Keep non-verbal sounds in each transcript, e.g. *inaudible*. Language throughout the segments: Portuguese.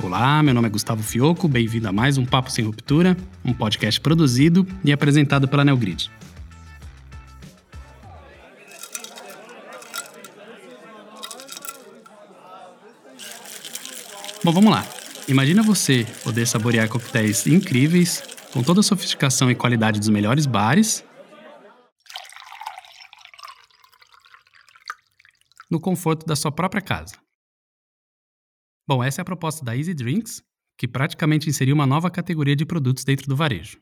Olá, meu nome é Gustavo Fioco, bem-vindo a mais um Papo Sem Ruptura, um podcast produzido e apresentado pela Neogrid. Bom, vamos lá. Imagina você poder saborear coquetéis incríveis, com toda a sofisticação e qualidade dos melhores bares, no conforto da sua própria casa. Bom, essa é a proposta da Easy Drinks, que praticamente inseriu uma nova categoria de produtos dentro do varejo.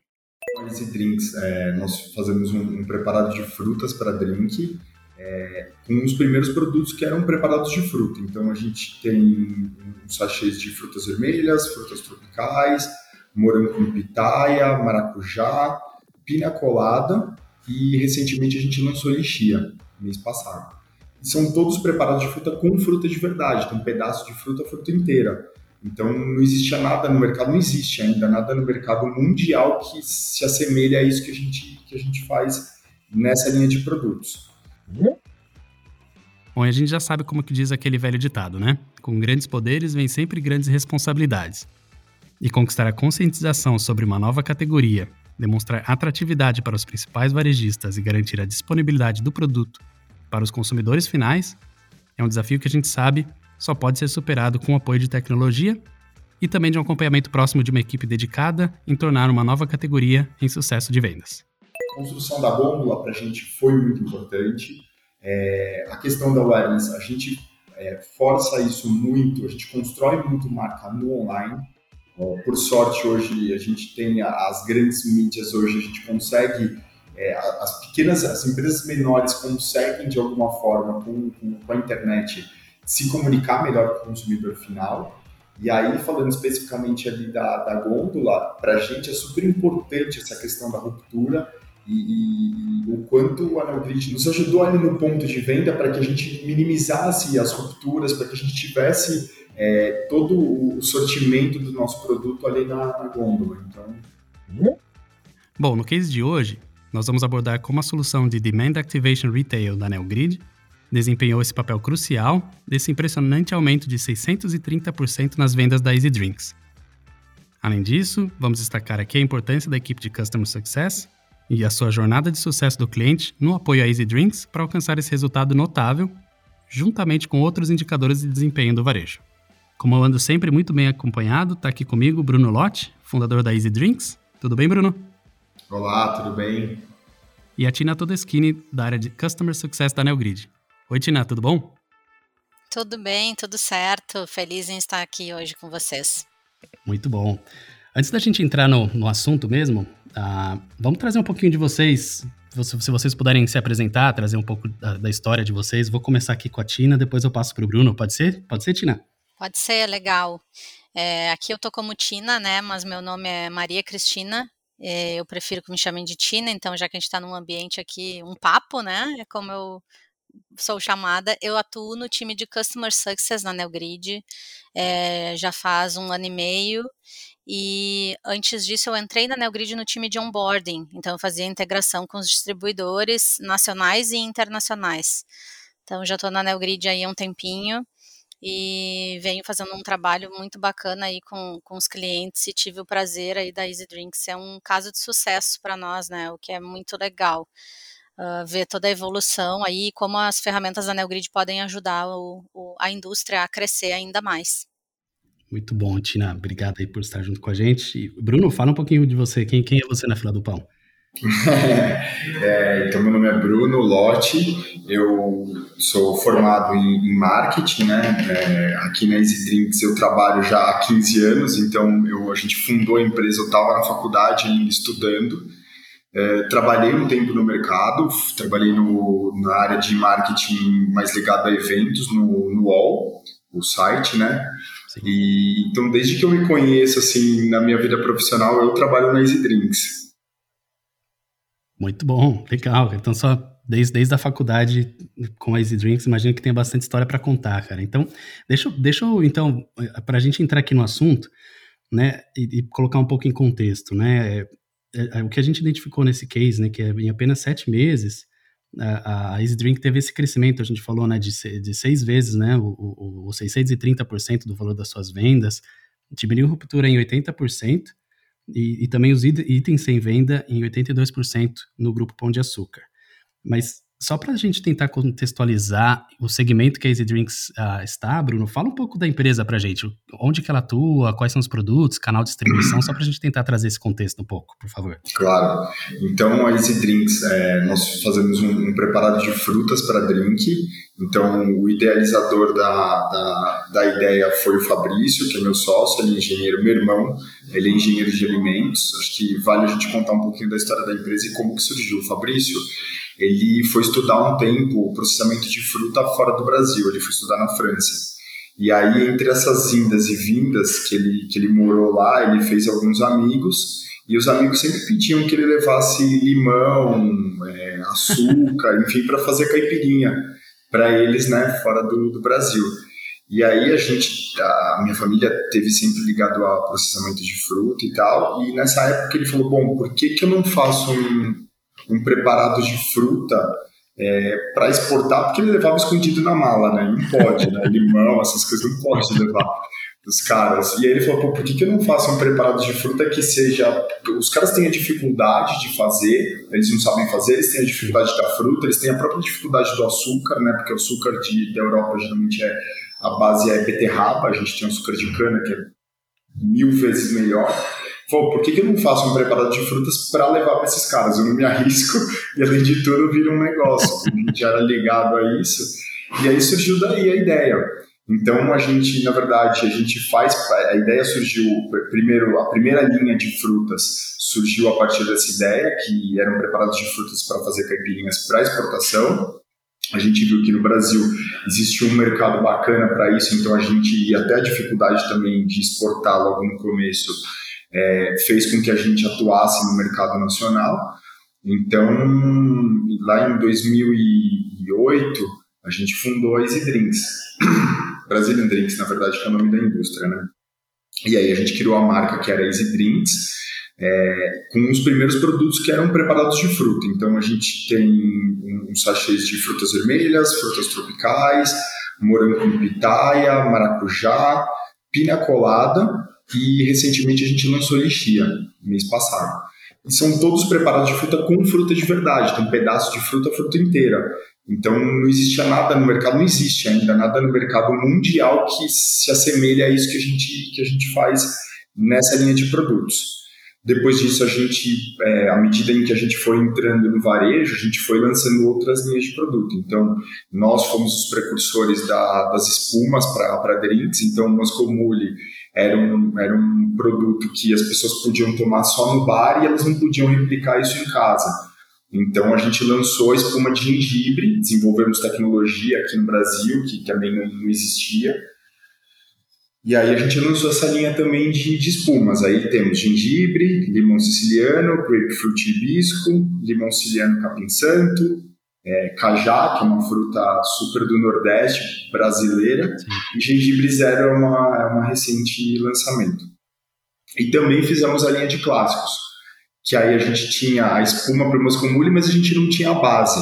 Easy Drinks, é, nós fazemos um, um, preparado de frutas para drink, é, com os primeiros produtos que eram preparados de fruta. Então a gente tem uns sachês de frutas vermelhas, frutas tropicais, morango com pitaia, maracujá, pina colada e recentemente a gente lançou lixia, mês passado são todos preparados de fruta com fruta de verdade, tem um pedaço de fruta, fruta inteira. Então não existia nada no mercado, não existe ainda nada no mercado mundial que se assemelhe a isso que a gente, que a gente faz nessa linha de produtos. Bom, a gente já sabe como que diz aquele velho ditado, né? Com grandes poderes vem sempre grandes responsabilidades. E conquistar a conscientização sobre uma nova categoria, demonstrar atratividade para os principais varejistas e garantir a disponibilidade do produto para os consumidores finais, é um desafio que a gente sabe só pode ser superado com o apoio de tecnologia e também de um acompanhamento próximo de uma equipe dedicada em tornar uma nova categoria em sucesso de vendas. A construção da gôndola para a gente foi muito importante. É, a questão da awareness, a gente é, força isso muito, a gente constrói muito marca no online. Por sorte, hoje a gente tem as grandes mídias, hoje a gente consegue é, as pequenas, as empresas menores conseguem de alguma forma com, com, com, a internet se comunicar melhor com o consumidor final. E aí, falando especificamente ali da, da gôndola, para a gente é super importante essa questão da ruptura e, e, o quanto a Neogrid nos ajudou ali no ponto de venda para que a gente minimizasse as rupturas, para que a gente tivesse é, todo o sortimento do nosso produto ali na, na gôndola. Então... Bom, no case de hoje, nós vamos abordar como a solução de Demand Activation Retail da NeoGrid desempenhou esse papel crucial desse impressionante aumento de 630% nas vendas da Easy Drinks. Além disso, vamos destacar aqui a importância da equipe de Customer Success e a sua jornada de sucesso do cliente no apoio à Easy Drinks para alcançar esse resultado notável, juntamente com outros indicadores de desempenho do varejo. Como eu ando sempre muito bem acompanhado, está aqui comigo Bruno Lotti, fundador da Easy Drinks. Tudo bem, Bruno? Olá, tudo bem? E a Tina Todeschini, da área de Customer Success da Neogrid. Oi, Tina, tudo bom? Tudo bem, tudo certo. Feliz em estar aqui hoje com vocês. Muito bom. Antes da gente entrar no, no assunto mesmo, uh, vamos trazer um pouquinho de vocês. Se, se, vocês puderem se apresentar, trazer um pouco da, da, história de vocês. Vou começar aqui com a Tina, depois eu passo para o Bruno. Pode ser? Pode ser, Tina? Pode ser, legal. É, aqui eu tô como Tina, né? Mas meu nome é Maria Cristina. É, eu prefiro que me chamem de Tina, então já que a gente está num ambiente aqui, um papo, né? É como eu sou chamada. Eu atuo no time de Customer Success na Neogrid, é, já faz um ano e meio. E antes disso, eu entrei na Neogrid no time de onboarding, então eu fazia integração com os distribuidores nacionais e internacionais. Então já estou na Neogrid aí há um tempinho e venho fazendo um trabalho muito bacana aí com, com os clientes e tive o prazer aí da Easy Drinks. É um caso de sucesso para nós, né? O que é muito legal. Uh, ver toda a evolução aí, como as ferramentas da NeoGrid podem ajudar o, o, a indústria a crescer ainda mais. Muito bom, Tina. Obrigado aí por estar junto com a gente. Bruno, fala um pouquinho de você. Quem, quem é você na fila do pão? *laughs* é, então, meu nome é Bruno Lotti, eu sou formado em, em marketing, né? É, aqui na Easy Drinks eu trabalho já há 15 anos, então eu, a gente fundou a empresa, eu estava na faculdade ainda estudando. É, trabalhei um tempo no mercado, trabalhei no, na área de marketing mais ligado a eventos no, no UOL, o site, né? E, então, desde que eu me conheço, assim, na minha vida profissional, eu trabalho na Easy Drinks. Muito bom, legal. Então, só desde, desde a faculdade com a Easy Drinks, imagino que tem bastante história para contar, cara. Então, deixa, deixa eu, então, para a gente entrar aqui no assunto, né, e, e, colocar um pouco em contexto, né, é, é, o que a gente identificou nesse case, né, que é em apenas sete meses, a, a Easy Drink teve esse crescimento, a gente falou, né, de, de seis vezes, né, o, o, o 630% do valor das suas vendas, diminuiu ruptura em 80% e, e também os itens sem venda em 82% no grupo Pão de Açúcar. Mas só para a gente tentar contextualizar o segmento que a Easy Drinks uh, está, Bruno, fala um pouco da empresa para a gente. Onde que ela atua, quais são os produtos, canal de distribuição, só para a gente tentar trazer esse contexto um pouco, por favor. Claro. Então, a Easy Drinks, é, nós fazemos um, um, preparado de frutas para drink. Então, o idealizador da, da, da ideia foi o Fabrício, que é meu sócio, ele é engenheiro, meu irmão, ele é engenheiro de alimentos. Acho que vale a gente contar um pouquinho da história da empresa e como que surgiu. O Fabrício ele foi estudar um tempo o processamento de fruta fora do Brasil, ele foi estudar na França. E aí, entre essas indas e vindas que ele, que ele morou lá, ele fez alguns amigos, e os amigos sempre pediam que ele levasse limão, é, açúcar, *laughs* enfim, para fazer caipirinha para eles, né, fora do, do Brasil. E aí a gente, a minha família teve sempre ligado ao processamento de fruta e tal, e nessa época ele falou, bom, por que que eu não faço um, um preparado de fruta é, para exportar, porque ele levava escondido na mala, né? Não pode, né? *laughs* Limão, essas coisas não pode levar os caras. E aí ele falou, pô, por que, que eu não faço um preparado de fruta que seja... Os caras têm a dificuldade de fazer, eles não sabem fazer, eles têm a dificuldade da fruta, eles têm a própria dificuldade do açúcar, né? Porque o açúcar de, da Europa geralmente é... A base é beterraba, a gente tem açúcar de cana que é mil vezes melhor. Pô, por que, que eu não faço um preparado de frutas para levar para esses caras? Eu não me arrisco e, além de tudo, vira um negócio. A gente era ligado a isso. E aí surgiu daí a ideia. Então, a gente, na verdade, a gente faz. A ideia surgiu, primeiro, a primeira linha de frutas surgiu a partir dessa ideia, que eram preparados de frutas para fazer caipirinhas para exportação. A gente viu que no Brasil existe um mercado bacana para isso, então a gente, e até a dificuldade também de exportar logo no começo, é, fez com que a gente atuasse no mercado nacional. Então, lá em 2008, a gente fundou a Easy Drinks. Brazilian Drinks, na verdade, que é o nome da indústria, né? E aí a gente criou a marca que era Easy Drinks, é, com os primeiros produtos que eram preparados de fruta. Então a gente tem uns sachês de frutas vermelhas, frutas tropicais, morango com pitaia, maracujá, pina colada e recentemente a gente lançou lixia, mês passado. E são todos preparados de fruta com fruta de verdade, tem pedaço de fruta, fruta inteira. Então não existia nada no mercado, não existe ainda nada no mercado mundial que se assemelhe a isso que a gente, que a gente faz nessa linha de produtos. Depois disso, a gente, é, à medida em que a gente foi entrando no varejo, a gente foi lançando outras linhas de produto. Então, nós fomos os precursores da, das espumas para drinks. Então, o Moscomule era um, era um produto que as pessoas podiam tomar só no bar e elas não podiam replicar isso em casa. Então a gente lançou a espuma de gengibre, desenvolvemos tecnologia aqui no Brasil, que também não, existia. E aí a gente lançou essa linha também de, de espumas. Aí temos gengibre, limão siciliano, grapefruit hibisco, limão siciliano capim santo, é, cajá, que é uma fruta super do Nordeste brasileira, Sim. e gengibre zero é uma, é uma recente lançamento. E também fizemos a linha de clássicos, que aí a gente tinha a espuma para o mascomule, mas a gente não tinha a base.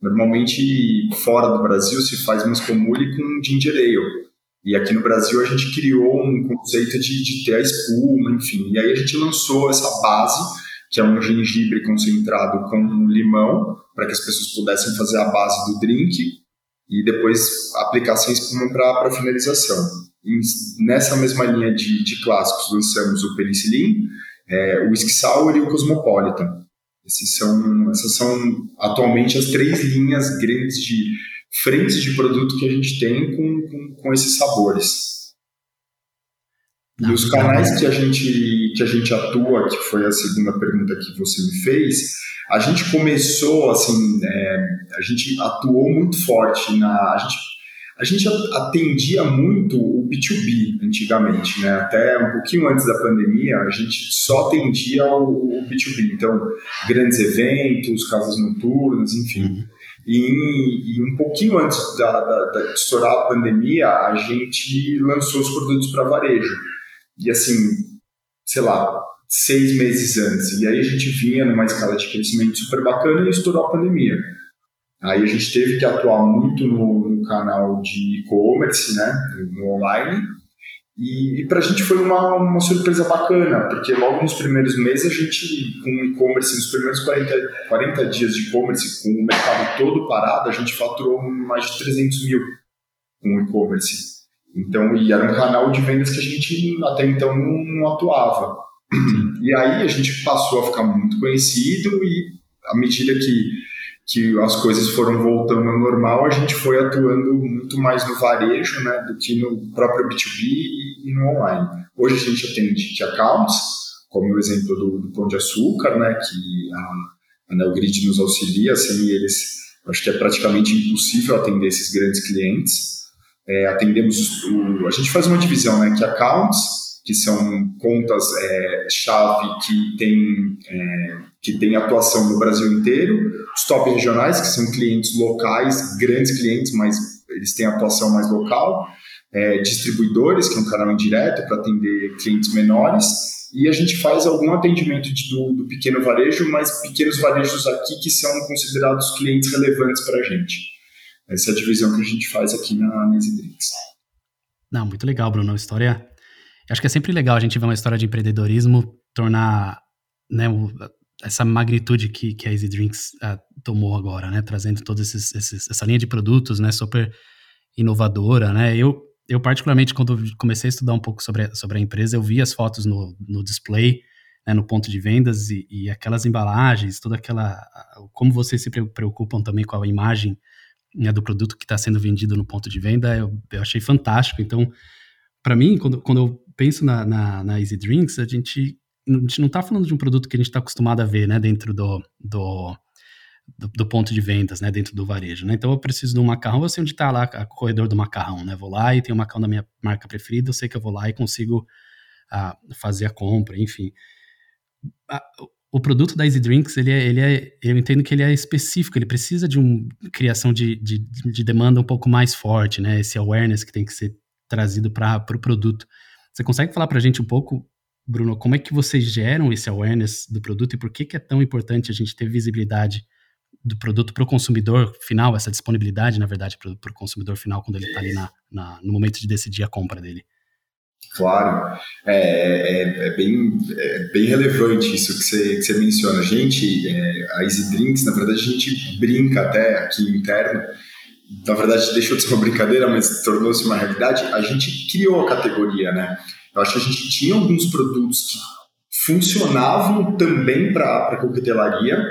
Normalmente, fora do Brasil, se faz mascomule com ginger ale. E aqui no Brasil a gente criou um conceito de, de ter a espuma, enfim. E aí a gente lançou essa base, que é um gengibre concentrado com limão, para que as pessoas pudessem fazer a base do drink e depois aplicar sem espuma para finalização. E nessa mesma linha de, de clássicos, lançamos o Penicillin, é, o Whisky e o Cosmopolitan. Esses são, essas são atualmente as três linhas grandes de frentes de produto que a gente tem com, com, com esses sabores. Não, e os canais que a gente que a gente atua, que foi a segunda pergunta que você me fez, a gente começou assim, é, a gente atuou muito forte na, a gente, a gente atendia muito o B2B antigamente, né? Até um pouquinho antes da pandemia, a gente só atendia o, o B2B, então grandes eventos, casas noturnas, enfim. Uhum. E, e, um pouquinho antes da, da, da, de estourar a pandemia, a gente lançou os produtos para varejo. E assim, sei lá, seis meses antes. E aí a gente vinha numa escala de crescimento super bacana e estourou a pandemia. Aí a gente teve que atuar muito no canal de e-commerce, né, no online, E, e para a gente foi uma, uma surpresa bacana, porque logo nos primeiros meses a gente, com e-commerce, nos primeiros 40, 40 dias de e-commerce, com o mercado todo parado, a gente faturou mais de 300 mil com e-commerce. Então, e era um canal de vendas que a gente até então não, não atuava. E aí a gente passou a ficar muito conhecido e à medida que, que as coisas foram voltando ao normal, a gente foi atuando muito mais no varejo né, do que no próprio B2B e, no online. Hoje a gente atende de accounts, como o exemplo do, do Pão de Açúcar, né, que a, a Neogrid nos auxilia, sem eles acho que é praticamente impossível atender esses grandes clientes. É, atendemos o, a gente faz uma divisão, né, que accounts que são contas é, que tem é, que tem atuação no Brasil inteiro, os top regionais que são clientes locais, grandes clientes, mas eles têm atuação mais local, é, distribuidores que é um canal indireto para atender clientes menores e a gente faz algum atendimento de, do, do, pequeno varejo, mas pequenos varejos aqui que são considerados clientes relevantes para a gente. Essa é a divisão que a gente faz aqui na Nese Drinks. Não, muito legal, Bruno. A história Acho que é sempre legal a gente ver uma história de empreendedorismo tornar né, essa magnitude que, que a Easy Drinks uh, tomou agora, né, trazendo toda essa linha de produtos, né, super inovadora, né, eu, eu particularmente quando comecei a estudar um pouco sobre, sobre a empresa, eu vi as fotos no, no display, né, no ponto de vendas e, e, aquelas embalagens, toda aquela, como vocês se preocupam também com a imagem né, do produto que está sendo vendido no ponto de venda, eu, eu achei fantástico, então, para mim, quando, quando eu penso na, na, na, Easy Drinks, a gente, a gente não está falando de um produto que a gente está acostumado a ver, né, dentro do, do, do, do, ponto de vendas, né, dentro do varejo, né? Então eu preciso de um macarrão, eu sei onde está lá o corredor do macarrão, né? Vou lá e tem o macarrão da minha marca preferida, eu sei que eu vou lá e consigo ah, fazer a compra, enfim. A, o produto da Easy Drinks, ele é, ele é, eu entendo que ele é específico, ele precisa de uma criação de, de, de demanda um pouco mais forte, né? Esse awareness que tem que ser trazido para o pro produto. Você consegue falar para a gente um pouco, Bruno, como é que vocês geram esse awareness do produto e por que, que é tão importante a gente ter visibilidade do produto para o consumidor final, essa disponibilidade, na verdade, para o consumidor final quando ele está ali na, na, no momento de decidir a compra dele? Claro, é, é, é, bem, é bem relevante isso que você, que você menciona. A gente, é, a Easy Drinks, na verdade, a gente brinca até aqui interno, na verdade deixou de ser uma brincadeira, mas tornou-se uma realidade, a gente criou a categoria, né? Eu acho que a gente tinha alguns produtos que funcionavam também para a coquetelaria,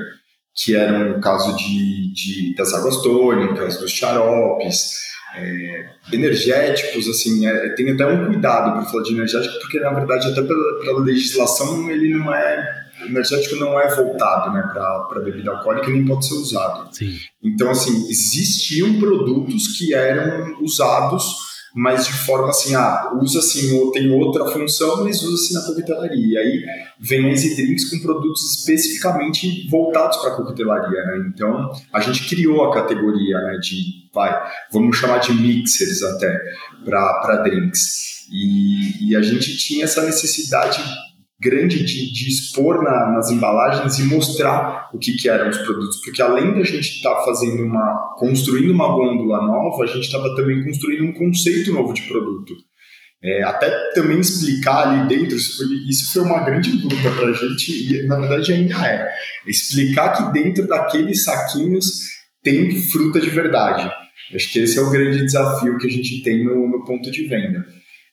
que eram o caso de, de, das águas tônicas, dos xaropes, é, energéticos, assim, é, tem até um cuidado para falar de energético, porque na verdade até pela, pela legislação ele não é energético não é voltado né, para bebida alcoólica e nem pode ser usado. Sim. Então, assim, existiam produtos que eram usados, mas de forma assim, ah, usa assim, ou tem outra função, mas usa-se na coquetelaria. E aí vem as drinks com produtos especificamente voltados para a coquetelaria, né? Então, a gente criou a categoria né, de, vai, vamos chamar de mixers até, para drinks. E, e a gente tinha essa necessidade grande de, de expor na, nas embalagens e mostrar o que, que eram os produtos, porque além da gente estar tá fazendo uma, construindo uma gôndola nova, a gente estava também construindo um conceito novo de produto. É, até também explicar ali dentro, isso foi, isso foi uma grande luta para a gente, e na verdade ainda é, explicar que dentro daqueles saquinhos tem fruta de verdade. Acho que esse é o grande desafio que a gente tem no, no ponto de venda.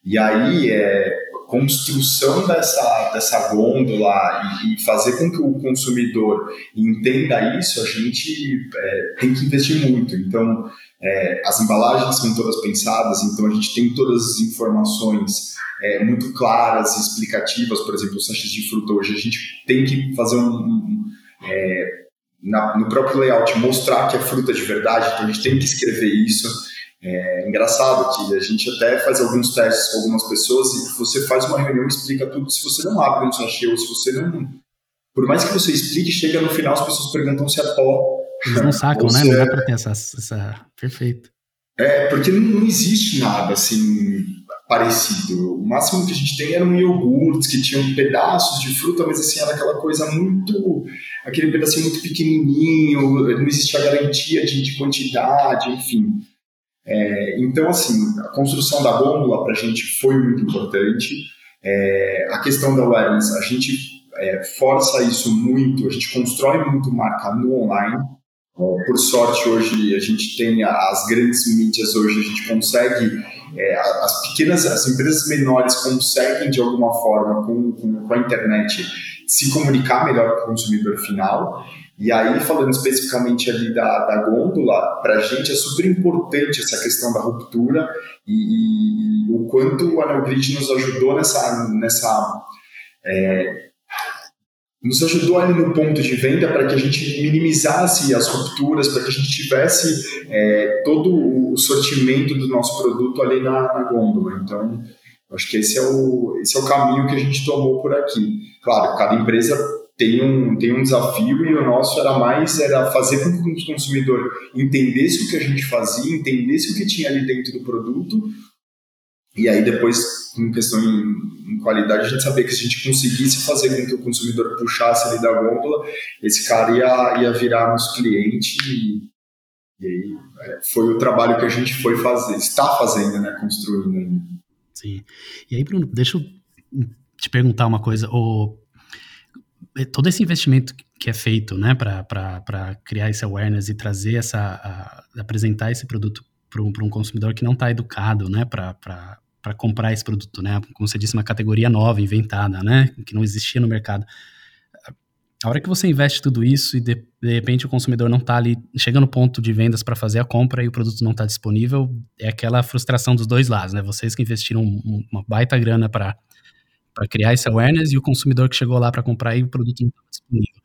E aí, é, construção dessa, dessa gôndola e, e, fazer com que o consumidor entenda isso, a gente é, tem que investir muito. Então, é, as embalagens são todas pensadas, então a gente tem todas as informações é, muito claras e explicativas. Por exemplo, os sachês de fruta hoje, a gente tem que fazer um, um é, na, no próprio layout mostrar que é fruta de verdade, então a gente tem que escrever isso. É engraçado que a gente até faz alguns testes com algumas pessoas e você faz uma reunião e explica tudo. Se você não abre um sachê ou se você não. Por mais que você explique, chega no final as pessoas perguntam se é pó. Eles não sacam, né? Não dá pra ter essa, essa. Perfeito. É, porque não, não existe nada assim parecido. O máximo que a gente tem eram iogurtes que tinham pedaços de fruta, mas assim, era aquela coisa muito. aquele pedacinho muito pequenininho, não existia garantia de, de quantidade, enfim. É, então, assim, a construção da gôndola para a gente foi muito importante. É, a questão da awareness, a gente é, força isso muito, a gente constrói muito marca no online. Por sorte, hoje a gente tem as grandes mídias, hoje a gente consegue, é, as pequenas, as empresas menores conseguem de alguma forma com, com, com a internet se comunicar melhor com o consumidor final. E aí, falando especificamente ali da, da gôndola, para a gente é super importante essa questão da ruptura e, e o quanto o Anel Grid nos ajudou nessa, nessa é, nos ajudou ali no ponto de venda para que a gente minimizasse as rupturas, para que a gente tivesse é, todo o sortimento do nosso produto ali na, na gôndola. Então, acho que esse é, o, esse é o caminho que a gente tomou por aqui. Claro, cada empresa tem um, tem um desafio e o nosso era mais era fazer com que o consumidor entendesse o que a gente fazia, entendesse o que tinha ali dentro do produto e aí depois, com questão em, em, qualidade, a gente sabia que se a gente conseguisse fazer com que o consumidor puxasse ali da gôndola, esse cara ia, ia virar nosso cliente e, e aí é, foi o trabalho que a gente foi fazer, está fazendo, né, construindo. Sim. E aí, Bruno, deixa eu te perguntar uma coisa. O, todo esse investimento que é feito, né, para criar esse awareness e trazer essa, a, apresentar esse produto para um, um, consumidor que não está educado, né, para comprar esse produto, né, como você disse, uma categoria nova, inventada, né, que não existia no mercado. A hora que você investe tudo isso e de, de repente o consumidor não está ali, chega no ponto de vendas para fazer a compra e o produto não está disponível, é aquela frustração dos dois lados, né? Vocês que investiram uma baita grana para criar esse awareness e o consumidor que chegou lá para comprar e o produto não estava disponível.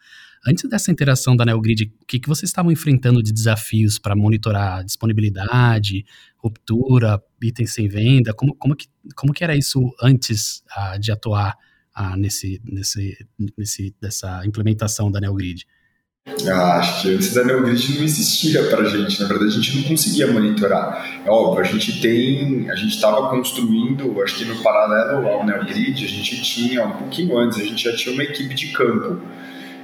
Antes dessa interação da NeoGrid, o que, que vocês estavam enfrentando de desafios para monitorar disponibilidade, ruptura, itens sem venda? Como, como, que, como que era isso antes uh, de atuar uh, nesse, nesse, nesse, dessa implementação da NeoGrid? Ah, antes da NeoGrid não existia para a gente, na verdade a gente não conseguia monitorar. É óbvio, a gente tem, a gente estava construindo, acho que no paralelo ao NeoGrid, a gente tinha, um pouquinho antes, a gente já tinha uma equipe de campo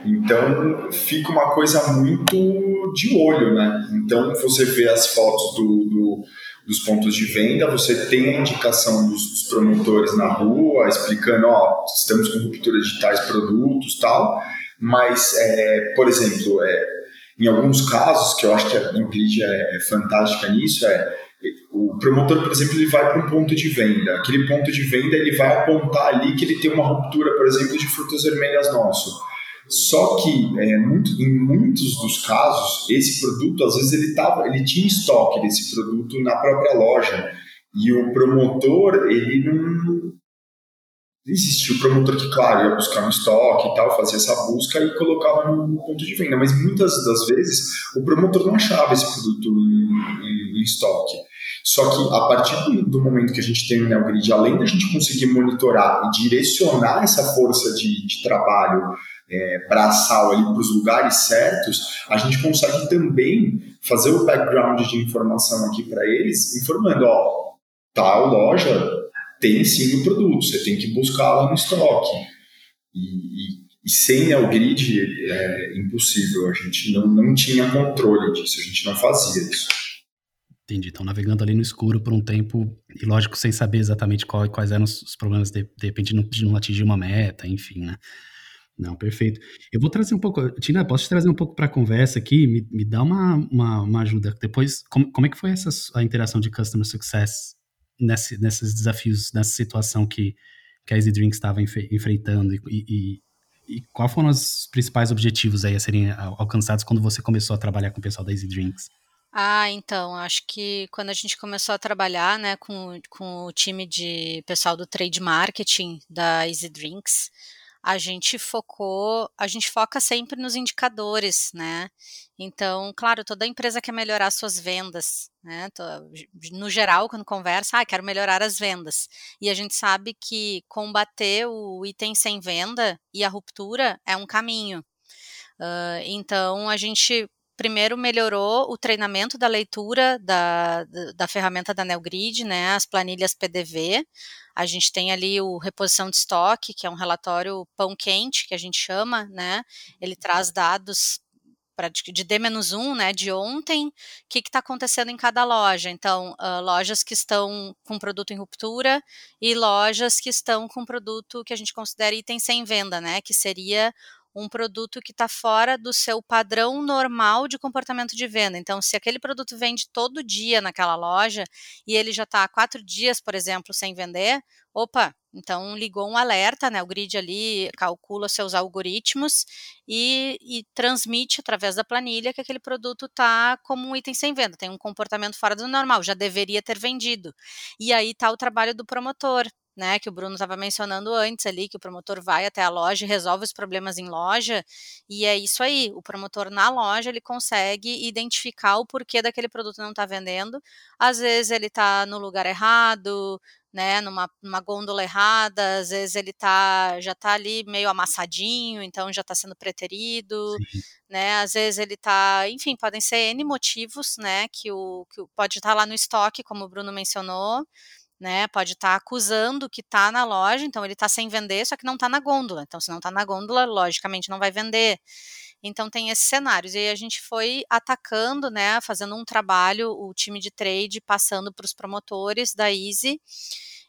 então fica uma coisa muito de olho, né? Então você vê as fotos do, do, dos pontos de venda, você tem a indicação dos, dos, promotores na rua explicando, ó, estamos com ruptura de tais produtos, tal. Mas, é, por exemplo, é, em alguns casos que eu acho que a Nvidia é, é fantástica nisso, é o promotor, por exemplo, ele vai para um ponto de venda. Aquele ponto de venda ele vai apontar ali que ele tem uma ruptura, por exemplo, de frutas vermelhas nosso só que é, muito, em muitos dos casos, esse produto, às vezes, ele, tava, ele tinha estoque desse produto na própria loja. E o promotor, ele não. Existia o promotor que, claro, ia buscar um estoque e tal, fazia essa busca e colocava no ponto de venda. Mas muitas das vezes, o promotor não achava esse produto em, em, em estoque. Só que a partir do, momento que a gente tem o NeoGrid, além da gente conseguir monitorar e direcionar essa força de, de trabalho é, braçal ali para os lugares certos, a gente consegue também fazer o background de informação aqui para eles, informando, ó, tal loja tem sim o produto, você tem que buscar lá no estoque. E, e, e sem o grid é impossível, a gente não, não tinha controle disso, a gente não fazia isso. Entendi. Então, navegando ali no escuro por um tempo, e lógico, sem saber exatamente qual, quais eram os problemas, de, de repente, de não atingir uma meta, enfim, né? Não, perfeito. Eu vou trazer um pouco, Tina, posso te trazer um pouco para a conversa aqui? Me, me dá uma, uma, uma, ajuda. Depois, como, como é que foi essa, a interação de Customer Success nesse, nesses desafios, nessa situação que, que a Easy Drinks estava enfrentando? E, e, e quais foram os principais objetivos aí a serem alcançados quando você começou a trabalhar com o pessoal da Easy Drinks? Ah, então, acho que quando a gente começou a trabalhar, né, com, com o time de pessoal do trade marketing da Easy Drinks, a gente focou, a gente foca sempre nos indicadores, né? Então, claro, toda empresa quer melhorar suas vendas, né? No geral, quando conversa, ah, quero melhorar as vendas. E a gente sabe que combater o item sem venda e a ruptura é um caminho. Uh, então, a gente primeiro melhorou o treinamento da leitura da, da, ferramenta da NeoGrid, né, as planilhas PDV. A gente tem ali o reposição de estoque, que é um relatório pão quente, que a gente chama, né? Ele traz dados de D-1, né, de ontem, o que está acontecendo em cada loja. Então, uh, lojas que estão com produto em ruptura e lojas que estão com produto que a gente considera item sem venda, né, que seria um produto que está fora do seu padrão normal de comportamento de venda. Então, se aquele produto vende todo dia naquela loja e ele já está há quatro dias, por exemplo, sem vender, opa, então ligou um alerta, né? O grid ali calcula seus algoritmos e, e transmite através da planilha que aquele produto está como um item sem venda, tem um comportamento fora do normal, já deveria ter vendido. E aí está o trabalho do promotor né, que o Bruno estava mencionando antes ali, que o promotor vai até a loja e resolve os problemas em loja, e é isso aí, o promotor na loja, ele consegue identificar o porquê daquele produto não está vendendo, às vezes ele está no lugar errado, né, numa, numa gôndola errada, às vezes ele tá, já está ali meio amassadinho, então já está sendo preterido, Sim. né, às vezes ele está, enfim, podem ser N motivos, né, que o, que pode estar tá lá no estoque, como o Bruno mencionou, né? Pode estar tá acusando que está na loja, então ele está sem vender, só que não está na gôndola. Então, se não está na gôndola, logicamente não vai vender. Então tem esses cenários. E aí a gente foi atacando, né? Fazendo um trabalho, o time de trade passando para os promotores da Easy.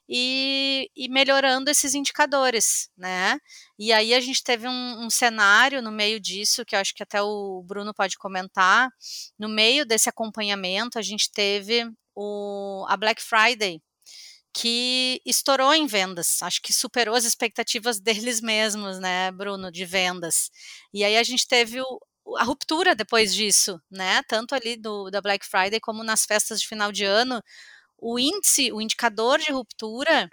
E, e, melhorando esses indicadores, né? E aí a gente teve um, um, cenário no meio disso, que eu acho que até o Bruno pode comentar. No meio desse acompanhamento, a gente teve o, a Black Friday, que estourou em vendas, acho que superou as expectativas deles mesmos, né, Bruno, de vendas. E aí a gente teve o, a ruptura depois disso, né, tanto ali do, da Black Friday como nas festas de final de ano, o índice, o indicador de ruptura,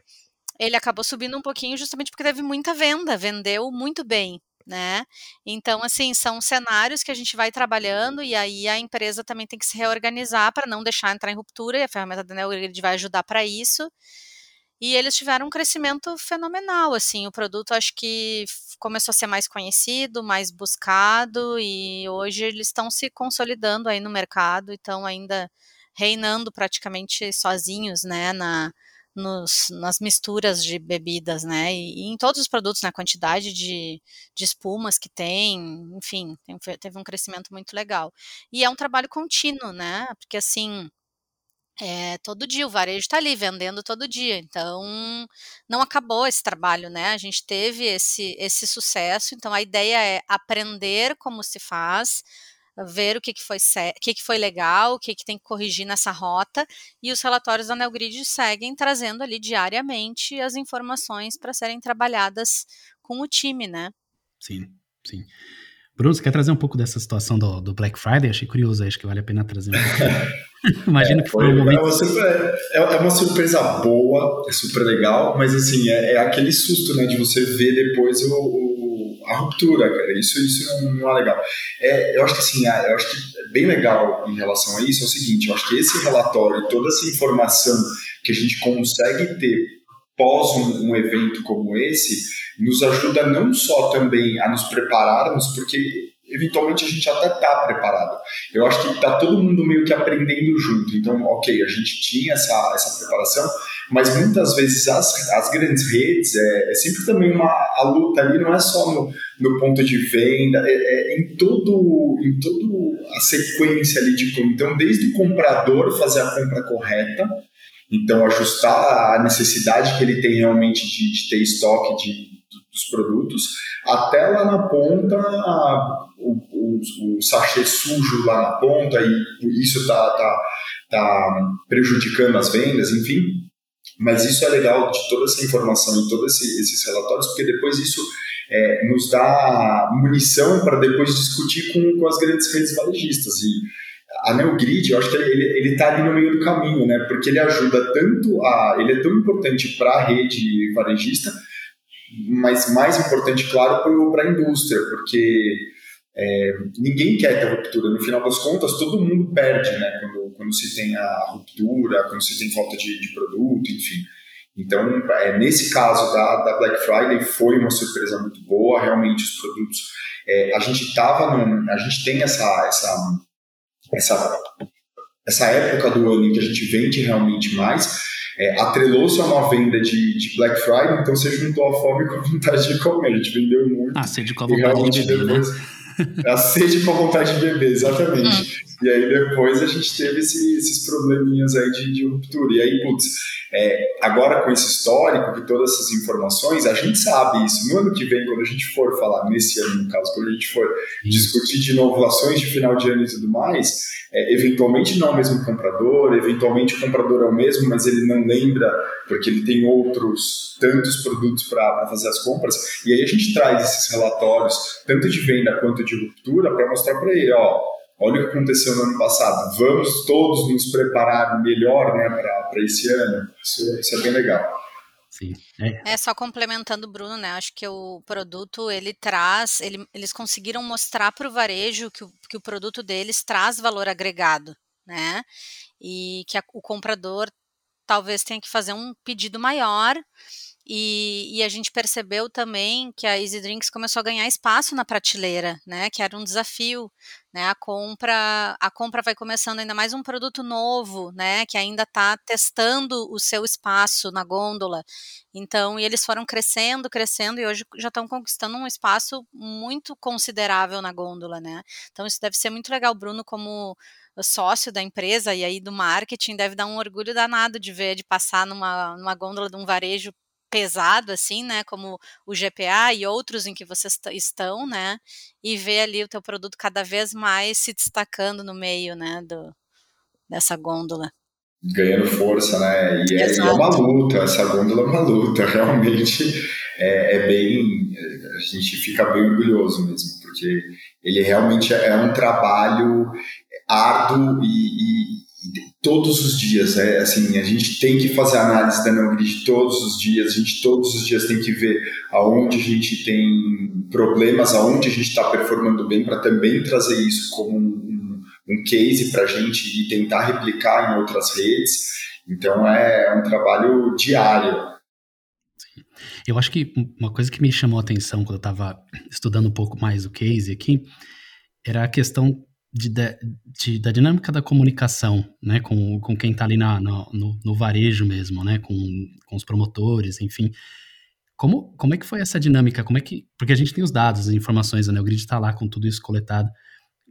ele acabou subindo um pouquinho justamente porque teve muita venda, vendeu muito bem, né? Então, assim, são cenários que a gente vai trabalhando e aí a empresa também tem que se reorganizar para não deixar entrar em ruptura e a ferramenta da NeoGrid vai ajudar para isso. E eles tiveram um crescimento fenomenal, assim, o produto acho que começou a ser mais conhecido, mais buscado e hoje eles estão se consolidando aí no mercado e estão ainda reinando praticamente sozinhos, né, na, nos, nas misturas de bebidas, né? E, e, em todos os produtos, na quantidade de, de espumas que tem, enfim, tem, teve um crescimento muito legal. E é um trabalho contínuo, né? Porque assim. É, todo dia o varejo está ali vendendo todo dia, então não acabou esse trabalho, né? A gente teve esse, esse sucesso, então a ideia é aprender como se faz, ver o que, que, foi, o que, que foi legal, o que, que tem que corrigir nessa rota, e os relatórios da NeoGrid seguem trazendo ali diariamente as informações para serem trabalhadas com o time, né? Sim, sim. Bruno, você quer trazer um pouco dessa situação do, do Black Friday? Achei curioso, acho que vale a pena trazer um *laughs* Imagino é, que foi, foi um momento... É uma, surpresa, é, é uma, surpresa boa, é super legal, mas assim, é, é, aquele susto, né, de você ver depois o, o a ruptura, cara. Isso, isso não, não é legal. É, eu acho que assim, eu acho que é bem legal em relação a isso é o seguinte, eu acho que esse relatório, toda essa informação que a gente consegue ter pós um, um evento como esse, nos ajuda não só também a nos prepararmos, porque eventualmente a gente até está preparado. Eu acho que está todo mundo meio que aprendendo junto. Então, ok, a gente tinha essa, essa preparação, mas muitas vezes as, as grandes redes é, é sempre também uma a luta ali não é só no, no ponto de venda, é, é em todo em todo a sequência ali de então desde o comprador fazer a compra correta, então ajustar a necessidade que ele tem realmente de, de ter estoque de, dos produtos, até lá na ponta o, o, o sachê sujo lá na ponta e isso está tá, tá prejudicando as vendas, enfim. Mas isso é legal de toda essa informação e todos esse, esses relatórios, porque depois isso é, nos dá munição para depois discutir com, com as grandes redes varejistas. E a NeoGrid, eu acho que ele está ali no meio do caminho, né? Porque ele ajuda tanto a. Ele é tão importante para a rede varejista, mas mais importante, claro, para a indústria, porque é, ninguém quer ter ruptura. No final das contas, todo mundo perde, né? Quando, quando se tem a ruptura, quando se tem falta de, de produto, enfim. Então, é, nesse caso da, da Black Friday, foi uma surpresa muito boa. Realmente, os produtos. É, a gente estava a gente tem essa, essa, essa, essa época do ano em que a gente vende realmente mais é, atrelou-se a uma venda de, de, Black Friday, então você juntou a fome com a vontade de comer. A gente vendeu muito. Ah, você de com a vontade de beber, né? depois... né? A sede com a vontade de beber, exatamente. Hum. E aí depois a gente teve esse, esses probleminhas aí de, de, ruptura. E aí, putz, é, agora com esse histórico, de todas essas informações, a gente sabe isso. No ano que vem, quando a gente for falar, nesse ano no caso, quando a gente for discutir de inovações de final de ano e tudo mais, é, eventualmente não é o mesmo comprador, eventualmente o comprador é o mesmo, mas ele não lembra porque ele tem outros tantos produtos para fazer as compras. E aí a gente traz esses relatórios, tanto de venda quanto de ruptura, para mostrar para ele, ó, olha o que aconteceu no ano passado, vamos todos nos preparar melhor né, para esse ano. Isso, isso é bem legal. Sim. É. é. só complementando o Bruno, né? Acho que o produto ele traz, ele, eles conseguiram mostrar para o varejo que o, que o produto deles traz valor agregado, né? E que a, o comprador talvez tenha que fazer um pedido maior e, e, a gente percebeu também que a Easy Drinks começou a ganhar espaço na prateleira, né? Que era um desafio, né? A compra, a compra vai começando ainda mais um produto novo, né? Que ainda está testando o seu espaço na gôndola. Então, e eles foram crescendo, crescendo e hoje já estão conquistando um espaço muito considerável na gôndola, né? Então, isso deve ser muito legal, Bruno, como sócio da empresa e aí do marketing deve dar um orgulho danado de ver, de passar numa, numa gôndola de um varejo pesado assim, né, como o GPA e outros em que vocês estão, né, e ver ali o teu produto cada vez mais se destacando no meio, né, do, dessa gôndola. Ganhando força, né, e é, e é, uma luta, essa gôndola é uma luta, *laughs* realmente é, é, bem, a gente fica bem orgulhoso mesmo, porque ele realmente é um trabalho árduo e, e todos os dias, é assim, a gente tem que fazer análise da NeoGrid todos os dias, a gente todos os dias tem que ver aonde a gente tem problemas, aonde a gente está performando bem, para também trazer isso como um, um case para a gente e tentar replicar em outras redes. Então é um trabalho diário. Eu acho que uma coisa que me chamou a atenção quando eu estava estudando um pouco mais o case aqui era a questão de, de, da dinâmica da comunicação, né, com, com quem está ali na, no, no, varejo mesmo, né, com, com os promotores, enfim. Como, como é que foi essa dinâmica? Como é que, porque a gente tem os dados, as informações, né, o grid está lá com tudo isso coletado.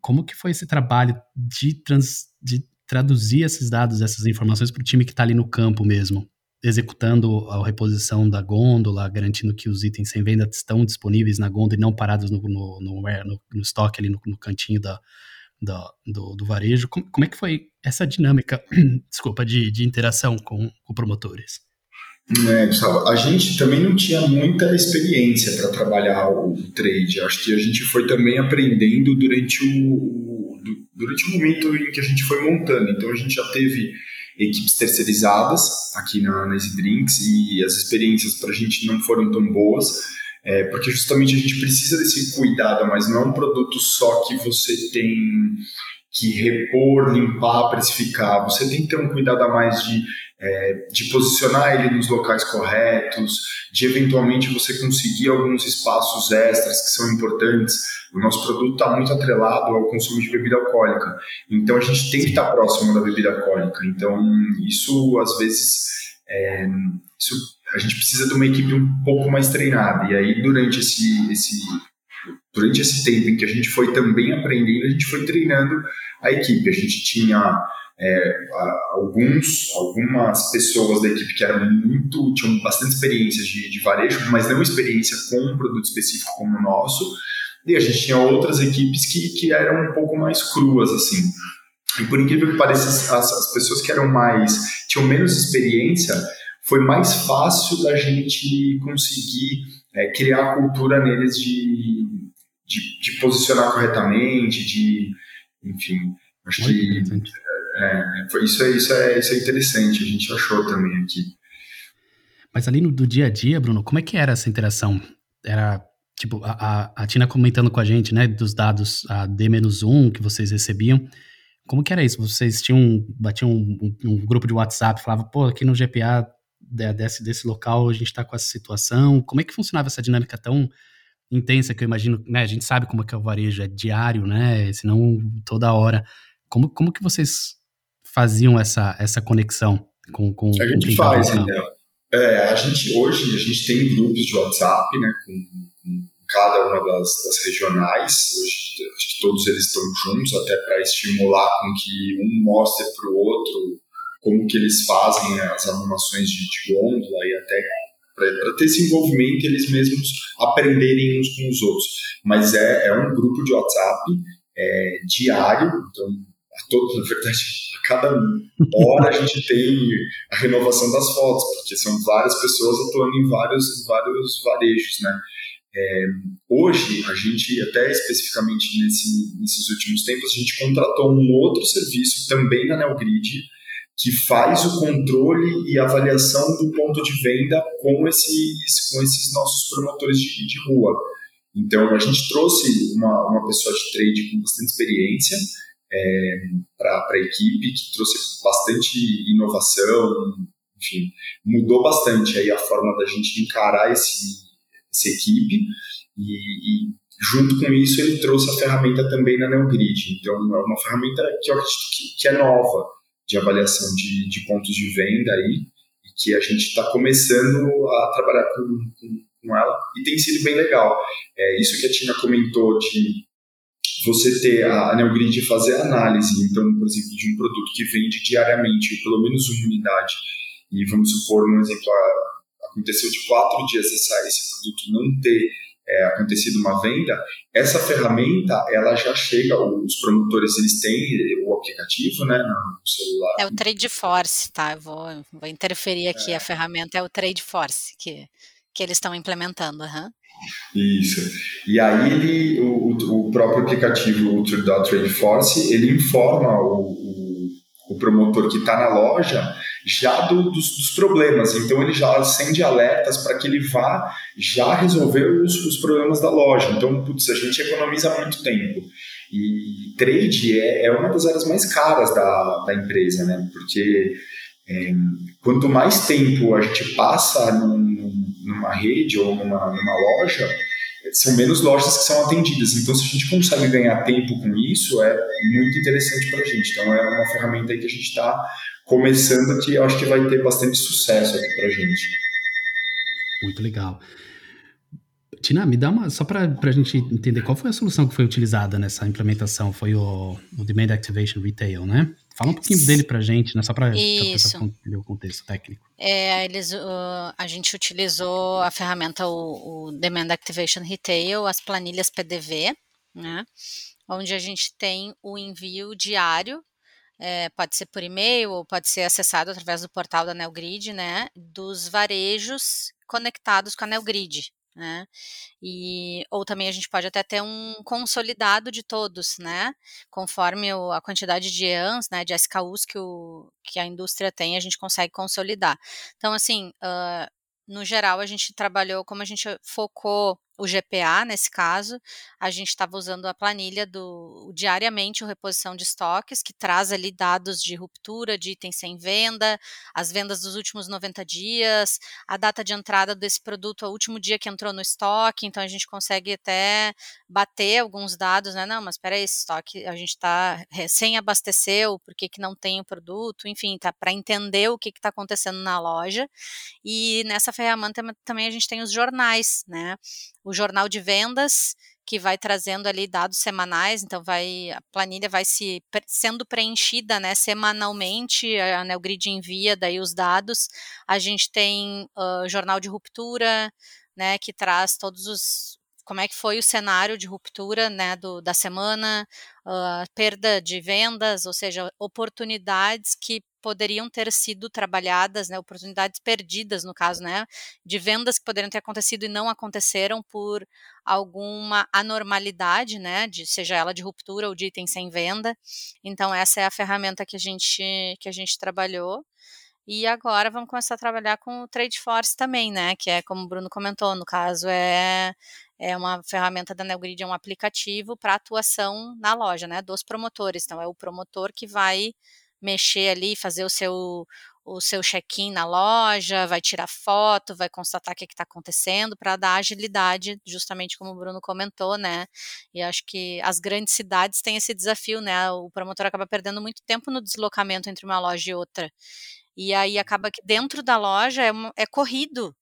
Como que foi esse trabalho de, trans, de traduzir esses dados, essas informações para o time que está ali no campo mesmo, executando a reposição da gôndola, garantindo que os itens sem venda estão disponíveis na gôndola e não parados no, no, no, no estoque ali no, no cantinho da, do, do, do varejo. Como, como, é que foi essa dinâmica, *clears throat* desculpa, de, de interação com, com promotores? É, Gustavo, a gente também não tinha muita experiência para trabalhar o trade. Acho que a gente foi também aprendendo durante o, durante o momento em que a gente foi montando. Então a gente já teve equipes terceirizadas aqui na, na Easy Drinks e as experiências para a gente não foram tão boas é, porque justamente a gente precisa desse cuidado, mas não é um produto só que você tem que repor, limpar, precificar. Você tem que ter um cuidado a mais de, é, de posicionar ele nos locais corretos, de eventualmente você conseguir alguns espaços extras que são importantes. O nosso produto está muito atrelado ao consumo de bebida alcoólica, então a gente tem que estar tá próximo da bebida alcoólica. Então isso às vezes é, isso a gente precisa de uma equipe um pouco mais treinada. E aí, durante esse, esse, durante esse tempo em que a gente foi também aprendendo, a gente foi treinando a equipe. A gente tinha é, alguns, algumas pessoas da equipe que eram muito, tinham bastante experiência de, de varejo, mas não experiência com um produto específico como o nosso. E a gente tinha outras equipes que, que eram um pouco mais cruas, assim. E por incrível que pareça, as, as pessoas que eram mais, tinham menos experiência, foi mais fácil da gente conseguir é, criar a cultura neles de, de, de, posicionar corretamente, de, enfim, acho Muito que é, foi, isso, é, isso, é, isso é interessante, a gente achou também aqui. Mas ali no do dia a dia, Bruno, como é que era essa interação? Era, tipo, a, a, a Tina comentando com a gente, né, dos dados a D-1 que vocês recebiam, como que era isso? Vocês tinham, batiam um, um, um grupo de WhatsApp, falava, pô, aqui no GPA desse, desse local a gente está com essa situação? Como é que funcionava essa dinâmica tão intensa que eu imagino, né? A gente sabe como é que é o varejo, é diário, né? Senão toda hora. Como, como que vocês faziam essa, essa conexão com, com A gente faz, então. É, a gente, hoje a gente tem grupos de WhatsApp, né? Com, com cada uma das, das regionais. Hoje, acho que todos eles estão juntos, até para estimular com que um mostre para o outro como que eles fazem as arrumações de, de gôndola e até para ter esse envolvimento eles mesmos aprenderem uns com os outros. Mas é, é um grupo de WhatsApp é, diário, então a todo, na verdade, a cada hora a gente tem a renovação das fotos, porque são várias pessoas atuando em vários, vários varejos, né? É, hoje, a gente, até especificamente nesse, nesses últimos tempos, a gente contratou um outro serviço também na NeoGrid, que faz o controle e avaliação do ponto de venda com esses, com esses nossos promotores de, de rua. Então, a gente trouxe uma, uma pessoa de trade com bastante experiência é, para a equipe, que trouxe bastante inovação, enfim, mudou bastante aí a forma da gente encarar esse, essa equipe e, e junto com isso ele trouxe a ferramenta também na NeoGrid. Então, é uma ferramenta que eu acredito que, que é nova, de avaliação de, de pontos de venda aí, e que a gente está começando a trabalhar com, com, com, ela, e tem sido bem legal. É, isso que a Tina comentou de você ter a NeoGrid fazer análise, então, por exemplo, de um produto que vende diariamente pelo menos uma unidade, e vamos supor, um exemplo, aconteceu de quatro dias esse, esse produto não ter é, acontecido uma venda, essa ferramenta ela já chega, os promotores eles têm o aplicativo né, no celular. É o Trade Force, tá? Eu vou, vou interferir aqui, é. a ferramenta é o Trade Force que, que eles estão implementando. Uhum. Isso. E aí ele, o, o próprio aplicativo, o Trade Force, ele informa o, o, o promotor que está na loja já do, dos, dos, problemas. Então ele já acende alertas para que ele vá já resolver os, os, problemas da loja. Então, putz, a gente economiza muito tempo. E trade é, é uma das áreas mais caras da, da empresa, né? Porque é, quanto mais tempo a gente passa num, numa rede ou numa, numa loja, são menos lojas que são atendidas. Então, se a gente consegue ganhar tempo com isso, é muito interessante para a gente. Então, é uma ferramenta que a gente está começando que eu acho que vai ter bastante sucesso aqui para a gente. Muito legal. Tina, me dá uma. Só para a gente entender qual foi a solução que foi utilizada nessa implementação. Foi o, o Demand Activation Retail, né? Fala um pouquinho dele para a gente, né? Só para entender o contexto técnico. É, eles, uh, a gente utilizou a ferramenta, o, o Demand Activation Retail, as planilhas PDV, né? Onde a gente tem o envio diário é, pode ser por e-mail ou pode ser acessado através do portal da NeoGrid, né, dos varejos conectados com a NeoGrid, né? E, ou também a gente pode até ter um consolidado de todos, né? Conforme o, a quantidade de EANs, né, de SKUs que, o, que a indústria tem, a gente consegue consolidar. Então, assim, uh, no geral, a gente trabalhou, como a gente focou o GPA, nesse caso, a gente estava usando a planilha do diariamente o reposição de estoques, que traz ali dados de ruptura de itens sem venda, as vendas dos últimos 90 dias, a data de entrada desse produto, o último dia que entrou no estoque, então a gente consegue até bater alguns dados, né? Não, mas espera aí, esse estoque a gente está recém abasteceu, por que, que não tem o produto, enfim, tá para entender o que está acontecendo na loja. E nessa ferramenta também a gente tem os jornais, né? O jornal de vendas, que vai trazendo ali dados semanais, então vai a planilha vai se sendo preenchida, né, semanalmente, a NeoGrid envia daí os dados. A gente tem uh, jornal de ruptura, né, que traz todos os como é que foi o cenário de ruptura né, do, da semana, uh, perda de vendas, ou seja, oportunidades que poderiam ter sido trabalhadas, né, oportunidades perdidas, no caso, né, de vendas que poderiam ter acontecido e não aconteceram por alguma anormalidade, né, de, seja ela de ruptura ou de item sem venda. Então, essa é a ferramenta que a gente, que a gente trabalhou. E agora vamos começar a trabalhar com o Trade Force também, né? Que é como o Bruno comentou, no caso é, é uma ferramenta da NeoGrid, é um aplicativo para atuação na loja, né? Dos promotores. Então é o promotor que vai mexer ali, fazer o seu o seu check-in na loja, vai tirar foto, vai constatar o que está acontecendo para dar agilidade, justamente como o Bruno comentou, né? E acho que as grandes cidades têm esse desafio, né? O promotor acaba perdendo muito tempo no deslocamento entre uma loja e outra. E aí acaba que dentro da loja é, é, corrido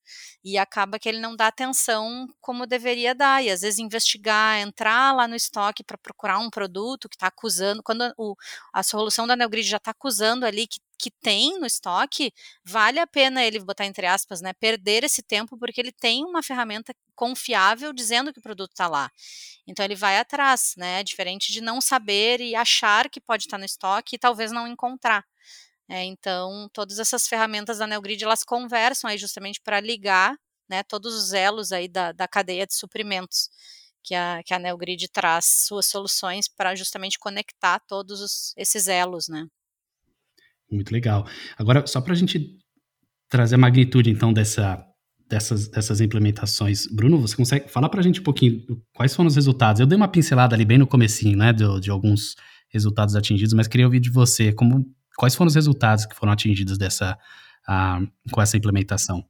e acaba que ele não dá atenção como deveria dar. E às vezes investigar, entrar lá no estoque para procurar um produto que está acusando, quando o, a solução da Neogrid já está acusando ali que, que tem no estoque, vale a pena ele botar entre aspas, né, perder esse tempo porque ele tem uma ferramenta confiável dizendo que o produto está lá. Então ele vai atrás, né? Diferente de não saber e achar que pode estar tá no estoque e talvez não encontrar. É, então, todas essas ferramentas da NeoGrid, elas conversam aí justamente para ligar né, todos os elos aí da, da cadeia de suprimentos que a, que a NeoGrid traz suas soluções para justamente conectar todos os, esses elos, né? Muito legal. Agora, só para a gente trazer a magnitude, então, dessa, dessas, dessas implementações. Bruno, você consegue falar para a gente um pouquinho quais foram os resultados? Eu dei uma pincelada ali bem no comecinho, né, de, de alguns resultados atingidos, mas queria ouvir de você como Quais foram os resultados que foram atingidos dessa, uh, com essa implementação?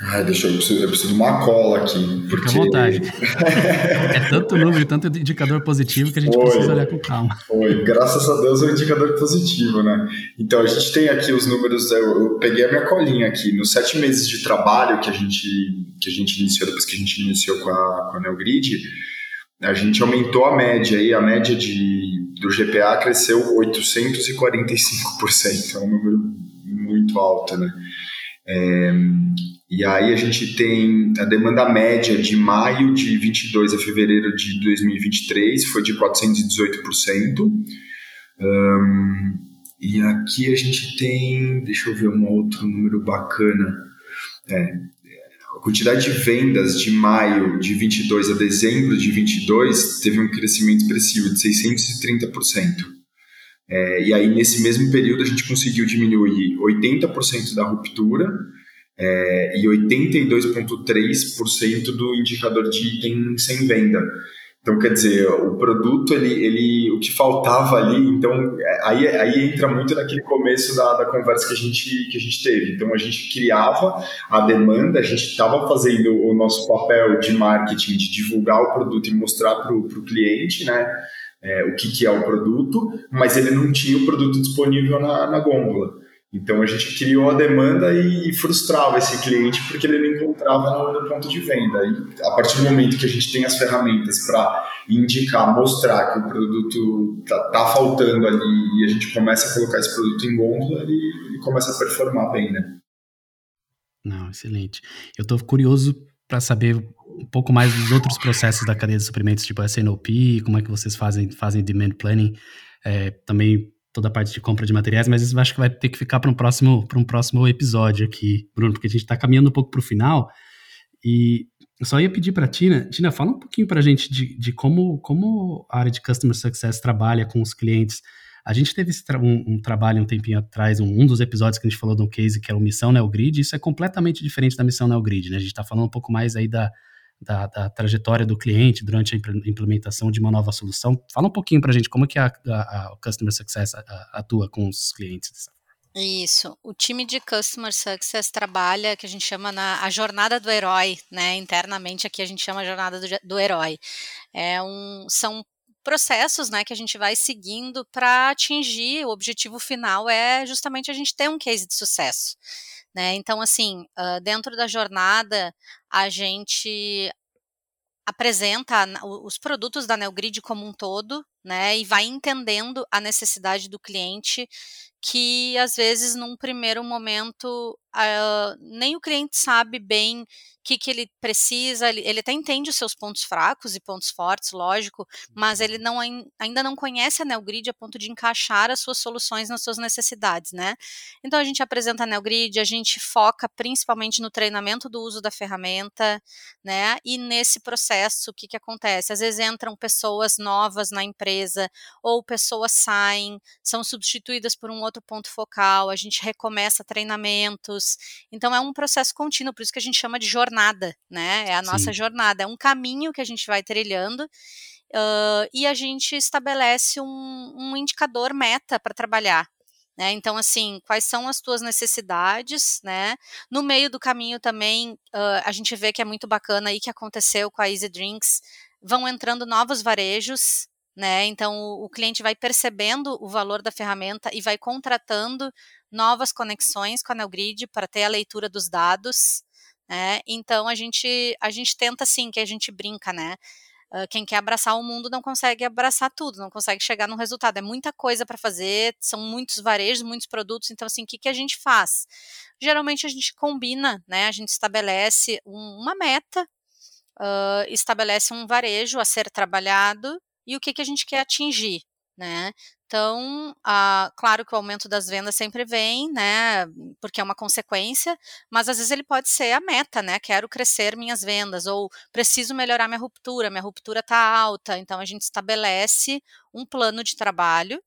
Ai, deixa eu, eu preciso, eu preciso de uma cola aqui. Porque... Fica à vontade. *laughs* é tanto número, tanto indicador positivo que a gente foi, precisa olhar com calma. Foi, graças a Deus é um indicador positivo, né? Então a gente tem aqui os números, eu, eu, peguei a minha colinha aqui, nos sete meses de trabalho que a gente, que a gente iniciou, depois que a gente iniciou com a, com a NeoGrid, a gente aumentou a média aí, a média de do GPA cresceu 845%, é um número muito alto, né? É, e aí a gente tem a demanda média de maio de 22 a fevereiro de 2023 foi de 418%. Um, e aqui a gente tem, deixa eu ver um outro número bacana. É, quantidade de vendas de maio de 22 a dezembro de 22 teve um crescimento expressivo de 630%. É, e aí, nesse mesmo período, a gente conseguiu diminuir 80% da ruptura é, e 82,3% do indicador de item sem venda. Então, quer dizer, o produto, ele, ele, o que faltava ali, então, aí, aí entra muito naquele começo da, da conversa que a, gente, que a gente teve. Então, a gente criava a demanda, a gente estava fazendo o nosso papel de marketing, de divulgar o produto e mostrar para o cliente, né, é, o que, que é o produto, mas ele não tinha o produto disponível na, na gôndola. Então a gente criou a demanda e frustrava esse cliente porque ele não encontrava no, ponto de venda. E a partir do momento que a gente tem as ferramentas para indicar, mostrar que o produto está tá faltando ali e a gente começa a colocar esse produto em gôndola, ele, ele começa a performar bem, né? Não, excelente. Eu estou curioso para saber um pouco mais dos outros processos da cadeia de suprimentos, tipo a SNOP, como é que vocês fazem, fazem demand planning, é, também toda a parte de compra de materiais, mas isso acho que vai ter que ficar para um próximo para um próximo episódio aqui, Bruno, porque a gente está caminhando um pouco para o final. E eu só ia pedir para a Tina, Tina, fala um pouquinho para a gente de, de como, como a área de Customer Success trabalha com os clientes. A gente teve tra um, um, trabalho um tempinho atrás, um, um, dos episódios que a gente falou um case que era o Missão Neogrid, isso é completamente diferente da Missão Neogrid, né? A gente está falando um pouco mais aí da, da, da, trajetória do cliente durante a implementação de uma nova solução. Fala um pouquinho para a gente como que a, a, a Customer Success atua com os clientes isso. O time de Customer Success trabalha, que a gente chama na a jornada do herói, né? Internamente aqui a gente chama a jornada do, do herói. É um, são processos, né, que a gente vai seguindo para atingir o objetivo final é justamente a gente ter um case de sucesso. Né? Então, assim, uh, dentro da jornada, a gente apresenta os produtos da Neogrid como um todo, né, e vai entendendo a necessidade do cliente, que às vezes num primeiro momento uh, nem o cliente sabe bem que, que ele precisa, ele, ele até entende os seus pontos fracos e pontos fortes, lógico, mas ele não, ainda não conhece a NeoGrid a ponto de encaixar as suas soluções nas suas necessidades, né? Então a gente apresenta a NeoGrid, a gente foca principalmente no treinamento do uso da ferramenta, né? E nesse processo, o que, que acontece? Às vezes entram pessoas novas na empresa, ou pessoas saem, são substituídas por um outro ponto focal, a gente recomeça treinamentos, então é um processo contínuo, por isso que a gente chama de jornada jornada, né? É a nossa Sim. jornada, é um caminho que a gente vai trilhando uh, e a gente estabelece um, um indicador meta para trabalhar. Né? Então, assim, quais são as tuas necessidades, né? No meio do caminho também, uh, a gente vê que é muito bacana aí que aconteceu com a Easy Drinks, vão entrando novos varejos, né? Então, o, cliente vai percebendo o valor da ferramenta e vai contratando novas conexões com a NeoGrid para ter a leitura dos dados, né? Então, a gente, a gente tenta, assim, que a gente brinca, né? Quem quer abraçar o mundo não consegue abraçar tudo, não consegue chegar num resultado. É muita coisa para fazer, são muitos varejos, muitos produtos. Então, assim, o que, que a gente faz? Geralmente a gente combina, né? A gente estabelece um, uma meta, uh, estabelece um varejo a ser trabalhado e o que, que a gente quer atingir, né? Então, ah, claro que o aumento das vendas sempre vem, né, porque é uma consequência, mas às vezes ele pode ser a meta, né, quero crescer minhas vendas, ou preciso melhorar minha ruptura, minha ruptura está alta, então a gente estabelece um plano de trabalho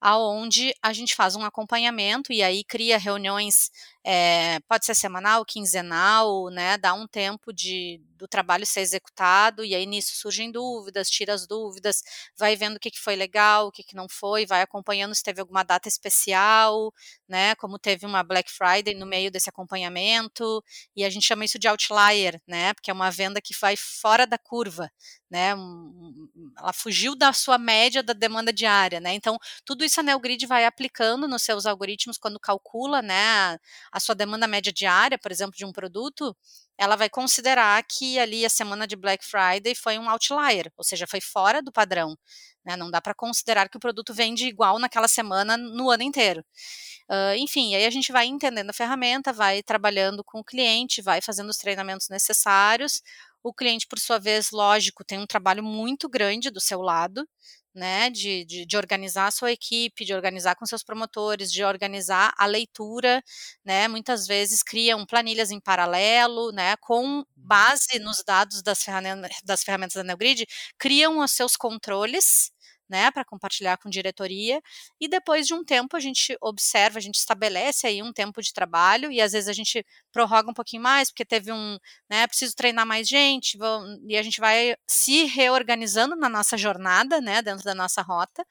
aonde a gente faz um acompanhamento e aí cria reuniões, é, pode ser semanal, quinzenal, né, dá um tempo de, do trabalho ser executado e aí nisso surgem dúvidas, tira as dúvidas, vai vendo o que, que foi legal, o que, que não foi, vai acompanhando se teve alguma data especial, né, como teve uma Black Friday no meio desse acompanhamento e a gente chama isso de outlier, né, porque é uma venda que vai fora da curva, né, ela fugiu da sua média da demanda diária, né, então tudo isso a NeoGrid vai aplicando nos seus algoritmos quando calcula, né, sua demanda média diária, por exemplo, de um produto, ela vai considerar que ali a semana de Black Friday foi um outlier, ou seja, foi fora do padrão. Né? Não dá para considerar que o produto vende igual naquela semana no ano inteiro. Uh, enfim, aí a gente vai entendendo a ferramenta, vai trabalhando com o cliente, vai fazendo os treinamentos necessários. O cliente, por sua vez, lógico, tem um trabalho muito grande do seu lado, né, de, de, de, organizar a sua equipe, de organizar com seus promotores, de organizar a leitura, né, muitas vezes criam planilhas em paralelo, né, com uhum. base nos dados das ferramentas, das ferramentas da NeoGrid, criam os seus controles, né, para compartilhar com diretoria, e depois de um tempo a gente observa, a gente estabelece aí um tempo de trabalho, e às vezes a gente prorroga um pouquinho mais, porque teve um, né, preciso treinar mais gente, e a gente vai se reorganizando na nossa jornada, né, dentro da nossa rota,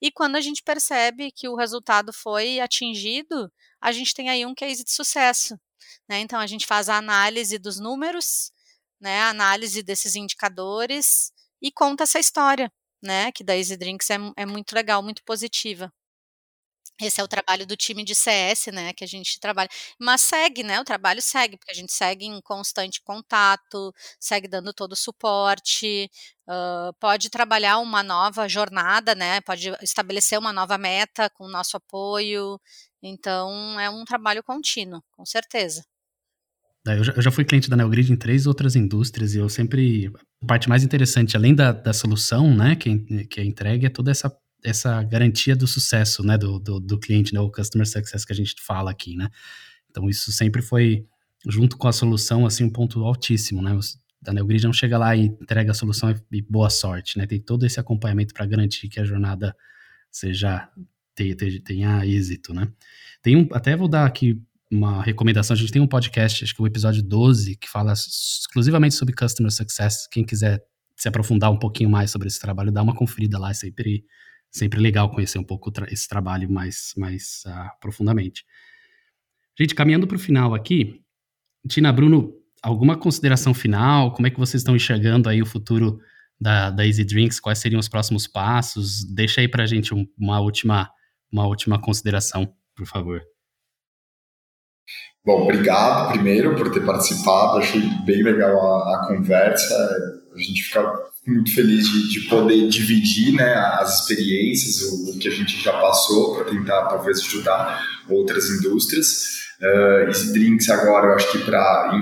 e quando a gente percebe que o resultado foi atingido, a gente tem aí um case de sucesso, né, então a gente faz a análise dos números, né, a análise desses indicadores, e conta essa história, né, que da Easy Drinks é, é muito legal, muito positiva. Esse é o trabalho do time de CS, né, que a gente trabalha. Mas segue, né, o trabalho segue, porque a gente segue em constante contato, segue dando todo o suporte, uh, pode trabalhar uma nova jornada, né, pode estabelecer uma nova meta com o nosso apoio. Então, é um trabalho contínuo, com certeza. Eu já, fui cliente da Neogrid em três outras indústrias e eu sempre. A parte mais interessante, além da, da solução, né, que, que é entregue, é toda essa, essa garantia do sucesso, né, do, do, do cliente, né, o customer success que a gente fala aqui, né. Então, isso sempre foi, junto com a solução, assim, um ponto altíssimo, né. Da Neogrid não chega lá e entrega a solução e, e boa sorte, né. Tem todo esse acompanhamento para garantir que a jornada seja tenha, tenha êxito, né? Tem um, até vou dar aqui uma recomendação. A gente tem um podcast, acho que é o episódio 12, que fala exclusivamente sobre Customer Success. Quem quiser se aprofundar um pouquinho mais sobre esse trabalho, dá uma conferida lá. É sempre, sempre legal conhecer um pouco esse trabalho mais, mais uh, profundamente. Gente, caminhando para o final aqui, Tina, Bruno, alguma consideração final? Como é que vocês estão enxergando aí o futuro da, da Easy Drinks? Quais seriam os próximos passos? Deixa aí para a gente um, uma, última, uma última consideração, por favor. Bom, obrigado primeiro por ter participado, achei bem legal a, a conversa. A gente fica muito feliz de, de poder dividir né, as experiências, o, o, que a gente já passou, para tentar talvez ajudar outras indústrias. Uh, Easy Drinks agora, eu acho que para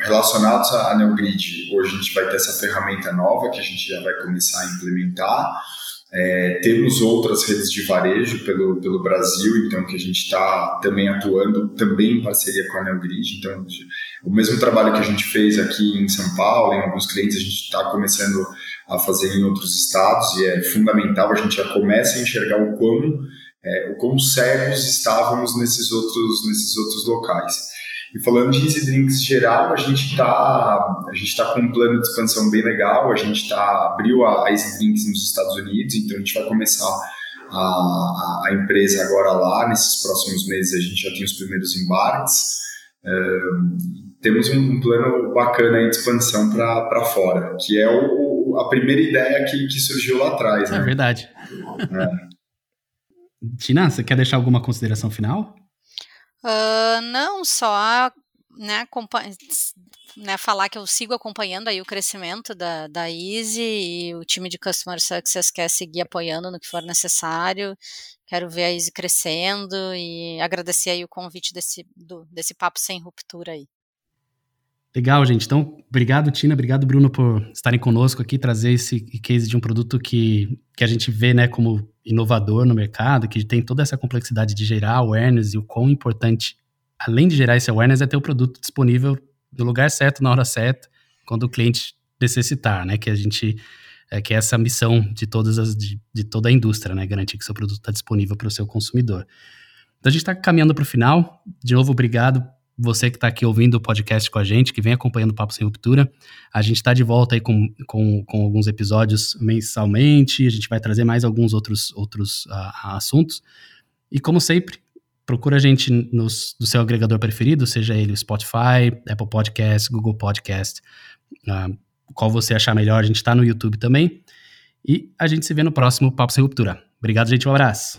relacionados à Neogrid, hoje a gente vai ter essa ferramenta nova que a gente já vai começar a implementar. É, temos outras redes de varejo pelo, pelo Brasil, então que a gente está também atuando, também em parceria com a Neogrid. Então, o mesmo trabalho que a gente fez aqui em São Paulo, em alguns clientes, a gente está começando a fazer em outros estados e é fundamental, a gente já começa a enxergar o quão, é, o quão cegos estávamos nesses outros, nesses outros locais. E falando de Easy Drinks geral, a gente está a gente tá com um plano de expansão bem legal. A gente tá abriu a Easy Drinks nos Estados Unidos, então a gente vai começar a, a, empresa agora lá. Nesses próximos meses a gente já tem os primeiros embarques. temos um, um, plano bacana de expansão para fora, que é o, a primeira ideia que, que surgiu lá atrás. É né? verdade. É. Tina, você quer deixar alguma consideração final? Uh, não, só né, né, falar que eu sigo acompanhando aí o crescimento da, da Easy e o time de Customer Success quer seguir apoiando no que for necessário. Quero ver a Easy crescendo e agradecer aí o convite desse, do, desse papo sem ruptura aí. Legal, gente. Então, obrigado, Tina. Obrigado, Bruno, por estarem conosco aqui, trazer esse case de um produto que, que a gente vê né, como inovador no mercado, que tem toda essa complexidade de gerar awareness e o quão importante, além de gerar esse awareness, é ter o produto disponível no lugar certo, na hora certa, quando o cliente necessitar, né? Que a gente é, que é essa missão de todas as de, de toda a indústria, né? Garantir que seu produto está disponível para o seu consumidor. Então a gente está caminhando para o final. De novo, obrigado você que está aqui ouvindo o podcast com a gente, que vem acompanhando o Papo Sem Ruptura. A gente está de volta aí com, com, com, alguns episódios mensalmente, a gente vai trazer mais alguns outros, outros uh, assuntos. E como sempre, procura a gente nos, no seu agregador preferido, seja ele o Spotify, Apple Podcast, Google Podcast, uh, qual você achar melhor, a gente está no YouTube também. E a gente se vê no próximo Papo Sem Ruptura. Obrigado, gente, um abraço.